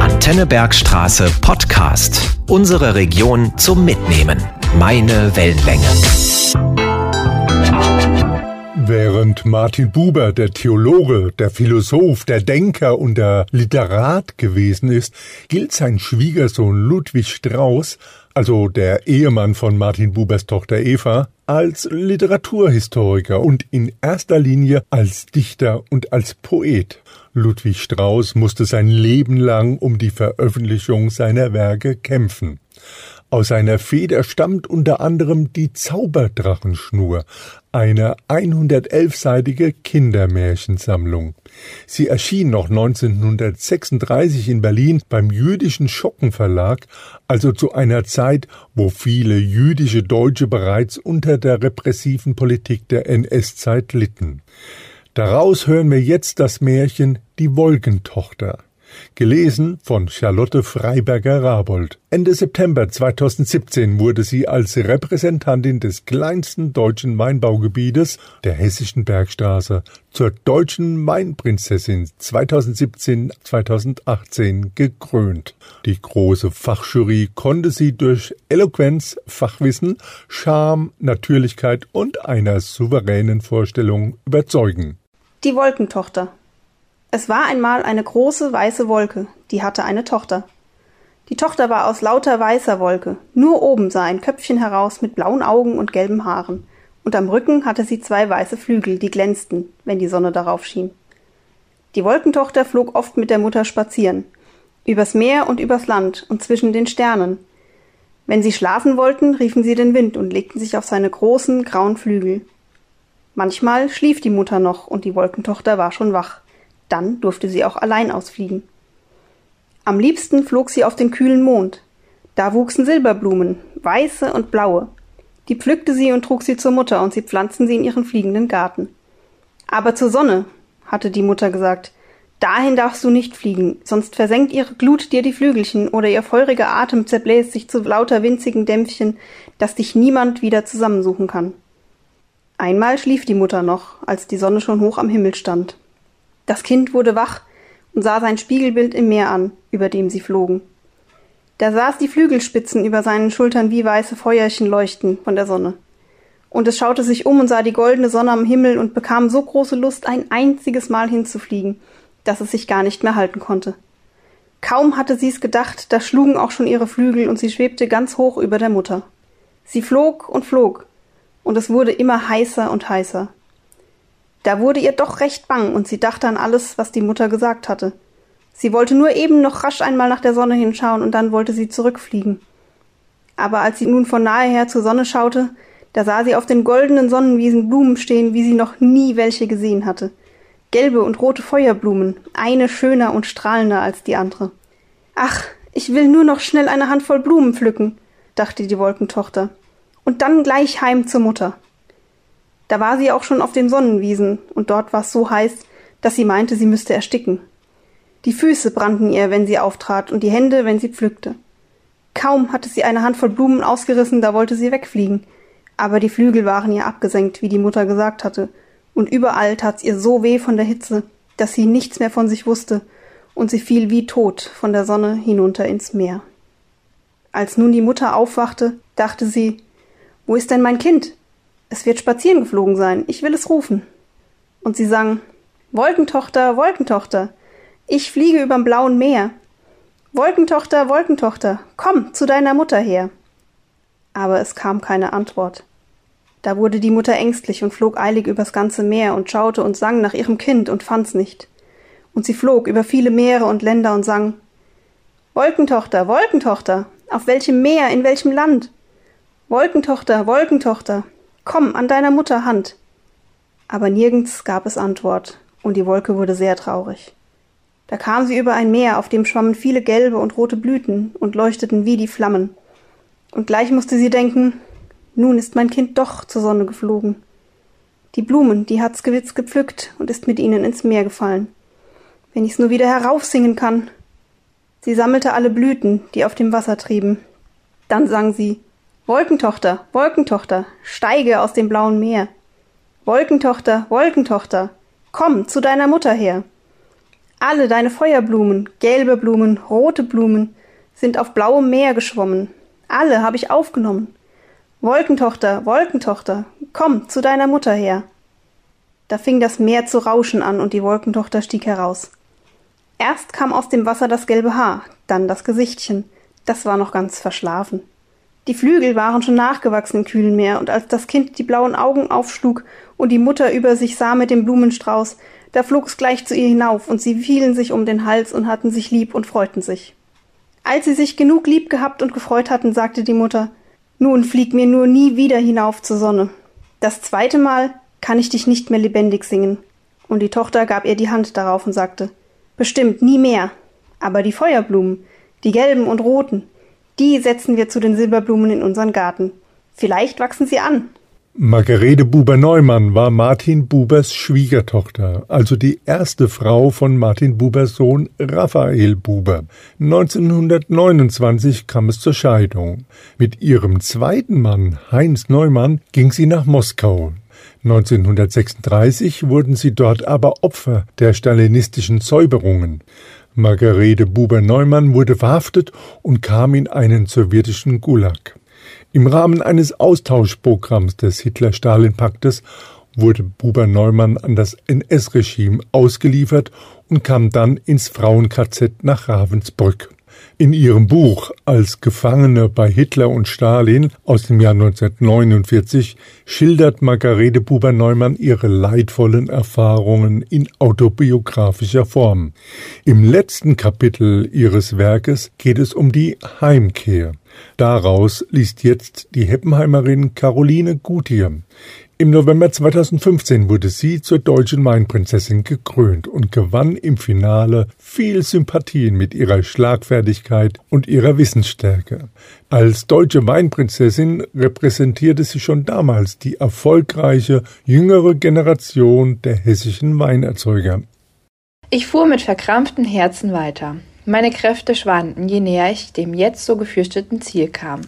Antennebergstraße Podcast. Unsere Region zum Mitnehmen. Meine Wellenlänge. Während Martin Buber der Theologe, der Philosoph, der Denker und der Literat gewesen ist, gilt sein Schwiegersohn Ludwig Strauß, also der Ehemann von Martin Bubers Tochter Eva, als Literaturhistoriker und in erster Linie als Dichter und als Poet. Ludwig Strauß musste sein Leben lang um die Veröffentlichung seiner Werke kämpfen. Aus seiner Feder stammt unter anderem die Zauberdrachenschnur, eine 111-seitige Kindermärchensammlung. Sie erschien noch 1936 in Berlin beim jüdischen Schockenverlag, also zu einer Zeit, wo viele jüdische Deutsche bereits unter der repressiven Politik der NS-Zeit litten. Daraus hören wir jetzt das Märchen Die Wolkentochter. Gelesen von Charlotte Freiberger-Rabold. Ende September 2017 wurde sie als Repräsentantin des kleinsten deutschen Weinbaugebietes, der Hessischen Bergstraße, zur deutschen Weinprinzessin 2017-2018 gekrönt. Die große Fachjury konnte sie durch Eloquenz, Fachwissen, Charme, Natürlichkeit und einer souveränen Vorstellung überzeugen. Die Wolkentochter es war einmal eine große weiße Wolke, die hatte eine Tochter. Die Tochter war aus lauter weißer Wolke, nur oben sah ein Köpfchen heraus mit blauen Augen und gelben Haaren, und am Rücken hatte sie zwei weiße Flügel, die glänzten, wenn die Sonne darauf schien. Die Wolkentochter flog oft mit der Mutter spazieren, übers Meer und übers Land und zwischen den Sternen. Wenn sie schlafen wollten, riefen sie den Wind und legten sich auf seine großen grauen Flügel. Manchmal schlief die Mutter noch und die Wolkentochter war schon wach. Dann durfte sie auch allein ausfliegen. Am liebsten flog sie auf den kühlen Mond. Da wuchsen Silberblumen, weiße und blaue. Die pflückte sie und trug sie zur Mutter, und sie pflanzten sie in ihren fliegenden Garten. Aber zur Sonne, hatte die Mutter gesagt, dahin darfst du nicht fliegen, sonst versenkt ihre Glut dir die Flügelchen, oder ihr feuriger Atem zerbläst sich zu lauter winzigen Dämpfchen, dass dich niemand wieder zusammensuchen kann. Einmal schlief die Mutter noch, als die Sonne schon hoch am Himmel stand. Das Kind wurde wach und sah sein Spiegelbild im Meer an, über dem sie flogen. Da saß die Flügelspitzen über seinen Schultern wie weiße Feuerchen leuchten von der Sonne. Und es schaute sich um und sah die goldene Sonne am Himmel und bekam so große Lust, ein einziges Mal hinzufliegen, dass es sich gar nicht mehr halten konnte. Kaum hatte sie's gedacht, da schlugen auch schon ihre Flügel und sie schwebte ganz hoch über der Mutter. Sie flog und flog, und es wurde immer heißer und heißer. Da wurde ihr doch recht bang, und sie dachte an alles, was die Mutter gesagt hatte. Sie wollte nur eben noch rasch einmal nach der Sonne hinschauen, und dann wollte sie zurückfliegen. Aber als sie nun von nahe her zur Sonne schaute, da sah sie auf den goldenen Sonnenwiesen Blumen stehen, wie sie noch nie welche gesehen hatte. Gelbe und rote Feuerblumen, eine schöner und strahlender als die andere. Ach, ich will nur noch schnell eine Handvoll Blumen pflücken, dachte die Wolkentochter, und dann gleich heim zur Mutter. Da war sie auch schon auf den Sonnenwiesen, und dort war es so heiß, dass sie meinte, sie müsste ersticken. Die Füße brannten ihr, wenn sie auftrat, und die Hände, wenn sie pflückte. Kaum hatte sie eine Handvoll Blumen ausgerissen, da wollte sie wegfliegen. Aber die Flügel waren ihr abgesenkt, wie die Mutter gesagt hatte, und überall tat's ihr so weh von der Hitze, dass sie nichts mehr von sich wusste, und sie fiel wie tot von der Sonne hinunter ins Meer. Als nun die Mutter aufwachte, dachte sie, wo ist denn mein Kind? Es wird spazieren geflogen sein. Ich will es rufen. Und sie sang Wolkentochter, Wolkentochter, ich fliege überm blauen Meer. Wolkentochter, Wolkentochter, komm zu deiner Mutter her. Aber es kam keine Antwort. Da wurde die Mutter ängstlich und flog eilig übers ganze Meer und schaute und sang nach ihrem Kind und fand's nicht. Und sie flog über viele Meere und Länder und sang Wolkentochter, Wolkentochter, auf welchem Meer, in welchem Land? Wolkentochter, Wolkentochter, Komm an deiner Mutter Hand. Aber nirgends gab es Antwort, und die Wolke wurde sehr traurig. Da kam sie über ein Meer, auf dem schwammen viele gelbe und rote Blüten und leuchteten wie die Flammen. Und gleich musste sie denken, nun ist mein Kind doch zur Sonne geflogen. Die Blumen, die hat's gewiss gepflückt und ist mit ihnen ins Meer gefallen. Wenn ich's nur wieder heraufsingen kann. Sie sammelte alle Blüten, die auf dem Wasser trieben. Dann sang sie Wolkentochter, Wolkentochter, steige aus dem blauen Meer. Wolkentochter, Wolkentochter, komm zu deiner Mutter her. Alle deine Feuerblumen, gelbe Blumen, rote Blumen, sind auf blauem Meer geschwommen. Alle habe ich aufgenommen. Wolkentochter, Wolkentochter, komm zu deiner Mutter her. Da fing das Meer zu rauschen an und die Wolkentochter stieg heraus. Erst kam aus dem Wasser das gelbe Haar, dann das Gesichtchen, das war noch ganz verschlafen. Die Flügel waren schon nachgewachsen im kühlen Meer, und als das Kind die blauen Augen aufschlug und die Mutter über sich sah mit dem Blumenstrauß, da flog es gleich zu ihr hinauf, und sie fielen sich um den Hals und hatten sich lieb und freuten sich. Als sie sich genug lieb gehabt und gefreut hatten, sagte die Mutter Nun flieg mir nur nie wieder hinauf zur Sonne. Das zweite Mal kann ich dich nicht mehr lebendig singen. Und die Tochter gab ihr die Hand darauf und sagte Bestimmt nie mehr. Aber die Feuerblumen, die gelben und roten, die setzen wir zu den Silberblumen in unseren Garten. Vielleicht wachsen sie an. Margarete Buber-Neumann war Martin Bubers Schwiegertochter, also die erste Frau von Martin Bubers Sohn Raphael Buber. 1929 kam es zur Scheidung. Mit ihrem zweiten Mann, Heinz Neumann, ging sie nach Moskau. 1936 wurden sie dort aber Opfer der stalinistischen Säuberungen. Margarete Buber-Neumann wurde verhaftet und kam in einen sowjetischen Gulag. Im Rahmen eines Austauschprogramms des Hitler-Stalin-Paktes wurde Buber-Neumann an das NS-Regime ausgeliefert und kam dann ins Frauen-KZ nach Ravensbrück. In ihrem Buch Als Gefangene bei Hitler und Stalin aus dem Jahr 1949 schildert Margarete Buber-Neumann ihre leidvollen Erfahrungen in autobiografischer Form. Im letzten Kapitel ihres Werkes geht es um die Heimkehr. Daraus liest jetzt die Heppenheimerin Caroline Gutier. Im November 2015 wurde sie zur deutschen Weinprinzessin gekrönt und gewann im Finale viel Sympathien mit ihrer Schlagfertigkeit und ihrer Wissensstärke. Als deutsche Weinprinzessin repräsentierte sie schon damals die erfolgreiche jüngere Generation der hessischen Weinerzeuger. Ich fuhr mit verkrampftem Herzen weiter. Meine Kräfte schwanden, je näher ich dem jetzt so gefürchteten Ziel kam.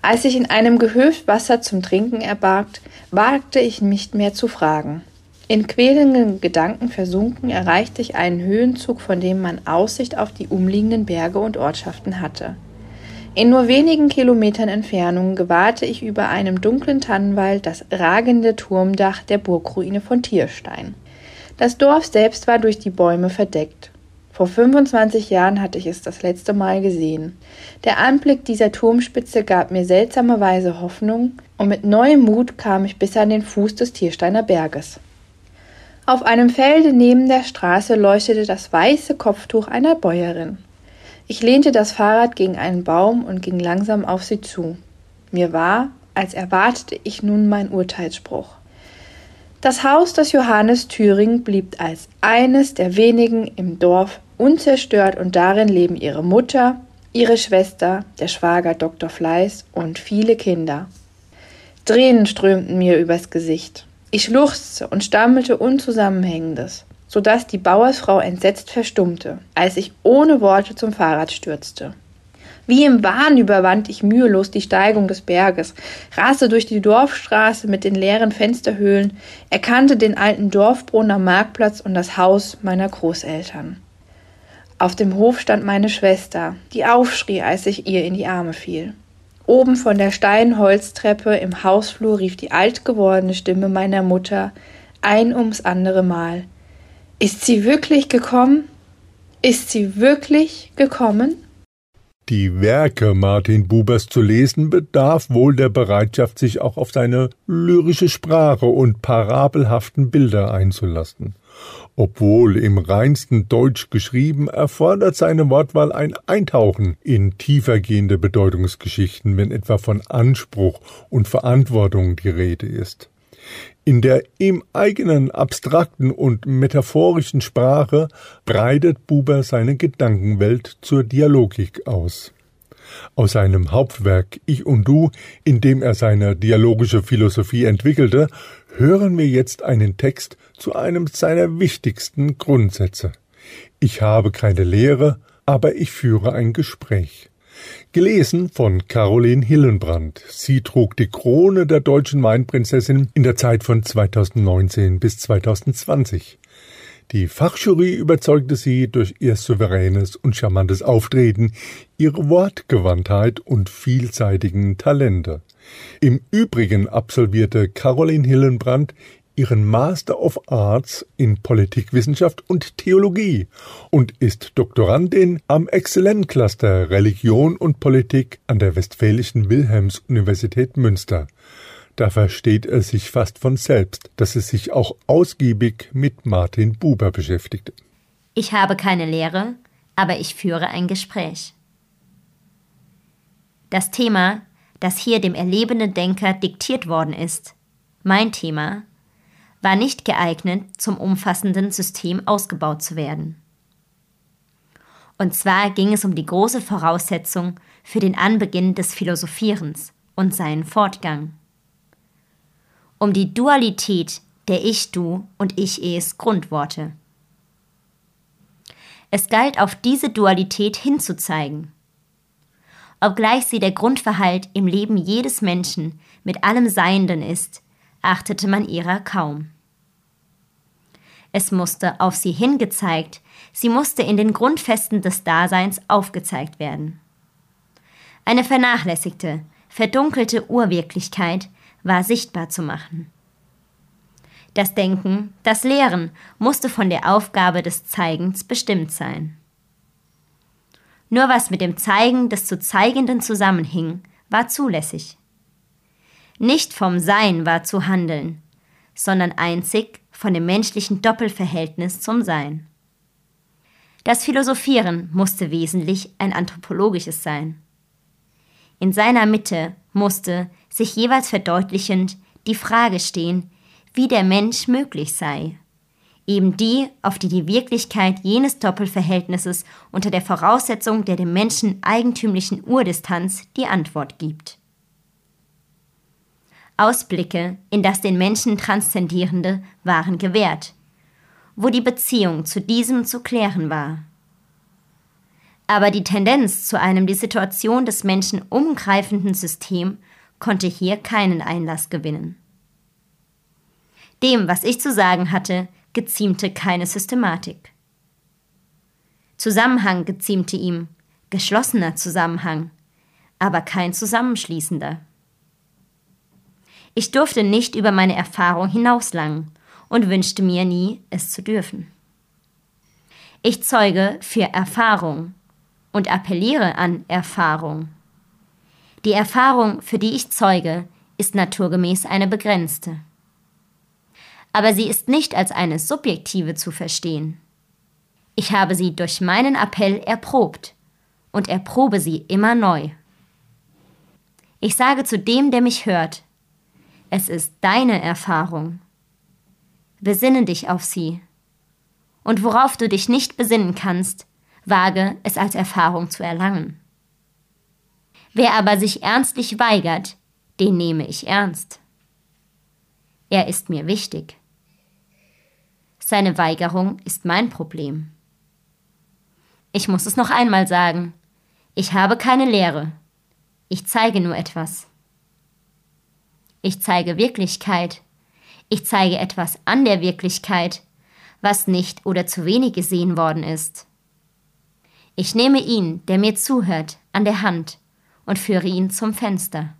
Als ich in einem Gehöft Wasser zum Trinken erbargt, wagte ich nicht mehr zu fragen. In quälenden Gedanken versunken erreichte ich einen Höhenzug, von dem man Aussicht auf die umliegenden Berge und Ortschaften hatte. In nur wenigen Kilometern Entfernung gewahrte ich über einem dunklen Tannenwald das ragende Turmdach der Burgruine von Tierstein. Das Dorf selbst war durch die Bäume verdeckt. Vor 25 Jahren hatte ich es das letzte Mal gesehen. Der Anblick dieser Turmspitze gab mir seltsamerweise Hoffnung, und mit neuem Mut kam ich bis an den Fuß des Tiersteiner Berges. Auf einem Felde neben der Straße leuchtete das weiße Kopftuch einer Bäuerin. Ich lehnte das Fahrrad gegen einen Baum und ging langsam auf sie zu. Mir war, als erwartete ich nun mein Urteilsspruch. Das Haus des Johannes Thüring blieb als eines der wenigen im Dorf unzerstört und darin leben ihre Mutter, ihre Schwester, der Schwager Dr. Fleiß und viele Kinder. Tränen strömten mir übers Gesicht. Ich schluchzte und stammelte Unzusammenhängendes, so dass die Bauersfrau entsetzt verstummte, als ich ohne Worte zum Fahrrad stürzte. Wie im Wahn überwand ich mühelos die Steigung des Berges, raste durch die Dorfstraße mit den leeren Fensterhöhlen, erkannte den alten Dorfbrunnen am Marktplatz und das Haus meiner Großeltern. Auf dem Hof stand meine Schwester, die aufschrie, als ich ihr in die Arme fiel. Oben von der steilen Holztreppe im Hausflur rief die alt gewordene Stimme meiner Mutter ein ums andere Mal. Ist sie wirklich gekommen? Ist sie wirklich gekommen? Die Werke Martin Bubers zu lesen bedarf wohl der Bereitschaft, sich auch auf seine lyrische Sprache und parabelhaften Bilder einzulassen. Obwohl im reinsten Deutsch geschrieben, erfordert seine Wortwahl ein Eintauchen in tiefergehende Bedeutungsgeschichten, wenn etwa von Anspruch und Verantwortung die Rede ist. In der ihm eigenen abstrakten und metaphorischen Sprache breitet Buber seine Gedankenwelt zur Dialogik aus. Aus seinem Hauptwerk Ich und Du, in dem er seine dialogische Philosophie entwickelte, hören wir jetzt einen Text zu einem seiner wichtigsten Grundsätze. Ich habe keine Lehre, aber ich führe ein Gespräch. Gelesen von Caroline Hillenbrand. Sie trug die Krone der deutschen Weinprinzessin in der Zeit von 2019 bis 2020. Die Fachjury überzeugte sie durch ihr souveränes und charmantes Auftreten, ihre Wortgewandtheit und vielseitigen Talente. Im Übrigen absolvierte Caroline Hillenbrand ihren Master of Arts in Politikwissenschaft und Theologie und ist Doktorandin am Exzellencluster Religion und Politik an der Westfälischen Wilhelms-Universität Münster. Da versteht es sich fast von selbst, dass es sich auch ausgiebig mit Martin Buber beschäftigte. Ich habe keine Lehre, aber ich führe ein Gespräch. Das Thema, das hier dem erlebenden Denker diktiert worden ist, mein Thema, war nicht geeignet, zum umfassenden System ausgebaut zu werden. Und zwar ging es um die große Voraussetzung für den Anbeginn des Philosophierens und seinen Fortgang um die Dualität der Ich-Du und Ich-Es Grundworte. Es galt auf diese Dualität hinzuzeigen. Obgleich sie der Grundverhalt im Leben jedes Menschen mit allem Seienden ist, achtete man ihrer kaum. Es musste auf sie hingezeigt, sie musste in den Grundfesten des Daseins aufgezeigt werden. Eine vernachlässigte, verdunkelte Urwirklichkeit war sichtbar zu machen. Das Denken, das Lehren musste von der Aufgabe des Zeigens bestimmt sein. Nur was mit dem Zeigen des zu Zeigenden zusammenhing, war zulässig. Nicht vom Sein war zu handeln, sondern einzig von dem menschlichen Doppelverhältnis zum Sein. Das Philosophieren musste wesentlich ein anthropologisches sein. In seiner Mitte musste, sich jeweils verdeutlichend, die Frage stehen, wie der Mensch möglich sei. Eben die, auf die die Wirklichkeit jenes Doppelverhältnisses unter der Voraussetzung der dem Menschen eigentümlichen Urdistanz die Antwort gibt. Ausblicke in das den Menschen Transzendierende waren gewährt, wo die Beziehung zu diesem zu klären war. Aber die Tendenz zu einem die Situation des Menschen umgreifenden System konnte hier keinen Einlass gewinnen. Dem, was ich zu sagen hatte, geziemte keine Systematik. Zusammenhang geziemte ihm, geschlossener Zusammenhang, aber kein zusammenschließender. Ich durfte nicht über meine Erfahrung hinauslangen und wünschte mir nie, es zu dürfen. Ich zeuge für Erfahrung und appelliere an Erfahrung. Die Erfahrung, für die ich zeuge, ist naturgemäß eine begrenzte. Aber sie ist nicht als eine subjektive zu verstehen. Ich habe sie durch meinen Appell erprobt und erprobe sie immer neu. Ich sage zu dem, der mich hört, es ist deine Erfahrung. Besinne dich auf sie. Und worauf du dich nicht besinnen kannst, wage es als Erfahrung zu erlangen. Wer aber sich ernstlich weigert, den nehme ich ernst. Er ist mir wichtig. Seine Weigerung ist mein Problem. Ich muss es noch einmal sagen. Ich habe keine Lehre. Ich zeige nur etwas. Ich zeige Wirklichkeit. Ich zeige etwas an der Wirklichkeit, was nicht oder zu wenig gesehen worden ist. Ich nehme ihn, der mir zuhört, an der Hand und führe ihn zum Fenster.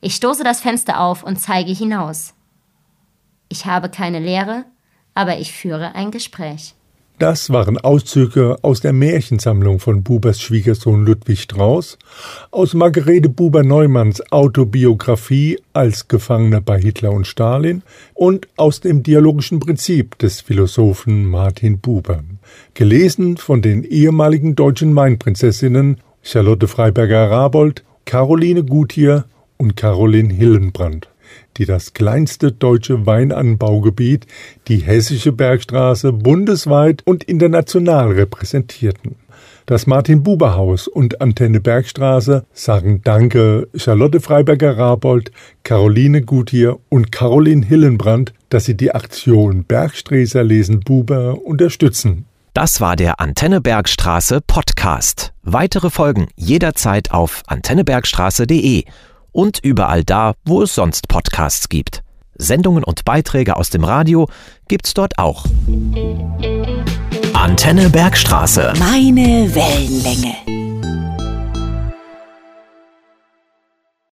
Ich stoße das Fenster auf und zeige hinaus. Ich habe keine Lehre, aber ich führe ein Gespräch. Das waren Auszüge aus der Märchensammlung von Bubers Schwiegersohn Ludwig Strauß, aus Margarete Buber-Neumanns Autobiografie als Gefangener bei Hitler und Stalin und aus dem dialogischen Prinzip des Philosophen Martin Buber. Gelesen von den ehemaligen deutschen Mainprinzessinnen Charlotte Freiberger-Rabold, Caroline Gutier und Caroline Hillenbrand die das kleinste deutsche Weinanbaugebiet, die Hessische Bergstraße, bundesweit und international repräsentierten. Das Martin-Buber-Haus und Antenne Bergstraße sagen Danke Charlotte Freiberger-Rabold, Caroline Gutier und Caroline Hillenbrand, dass sie die Aktion Bergsträßer lesen Buber unterstützen. Das war der Antenne Bergstraße Podcast. Weitere Folgen jederzeit auf antennebergstraße.de und überall da, wo es sonst Podcasts gibt. Sendungen und Beiträge aus dem Radio gibt's dort auch. Antenne Bergstraße. Meine Wellenlänge.